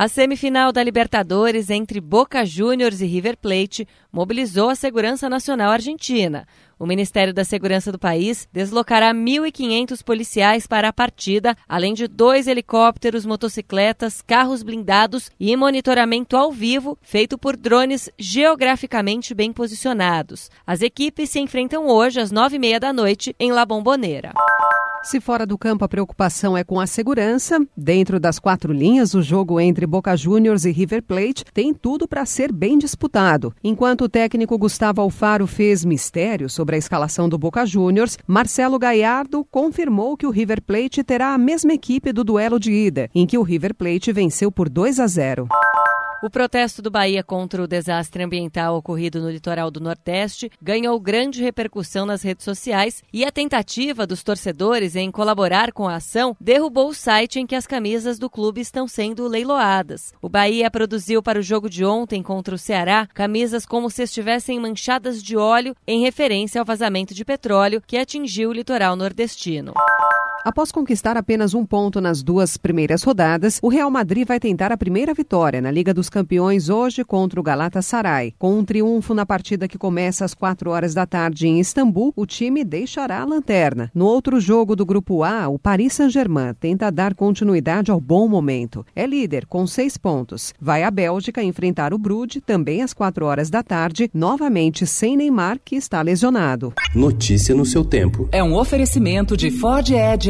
A semifinal da Libertadores entre Boca Juniors e River Plate mobilizou a segurança nacional argentina. O Ministério da Segurança do país deslocará 1.500 policiais para a partida, além de dois helicópteros, motocicletas, carros blindados e monitoramento ao vivo feito por drones geograficamente bem posicionados. As equipes se enfrentam hoje às nove e meia da noite em La Bombonera. Se fora do campo a preocupação é com a segurança, dentro das quatro linhas, o jogo entre Boca Juniors e River Plate tem tudo para ser bem disputado. Enquanto o técnico Gustavo Alfaro fez mistério sobre a escalação do Boca Juniors, Marcelo Gallardo confirmou que o River Plate terá a mesma equipe do duelo de ida, em que o River Plate venceu por 2 a 0. O protesto do Bahia contra o desastre ambiental ocorrido no litoral do Nordeste ganhou grande repercussão nas redes sociais e a tentativa dos torcedores em colaborar com a ação derrubou o site em que as camisas do clube estão sendo leiloadas. O Bahia produziu para o jogo de ontem contra o Ceará camisas como se estivessem manchadas de óleo em referência ao vazamento de petróleo que atingiu o litoral nordestino. Após conquistar apenas um ponto nas duas primeiras rodadas, o Real Madrid vai tentar a primeira vitória na Liga dos Campeões hoje contra o Galatasaray. Com um triunfo na partida que começa às 4 horas da tarde em Istambul, o time deixará a lanterna. No outro jogo do Grupo A, o Paris Saint-Germain tenta dar continuidade ao bom momento. É líder com seis pontos. Vai à Bélgica enfrentar o Brude, também às 4 horas da tarde, novamente sem Neymar, que está lesionado. Notícia no seu tempo. É um oferecimento de Ford Edge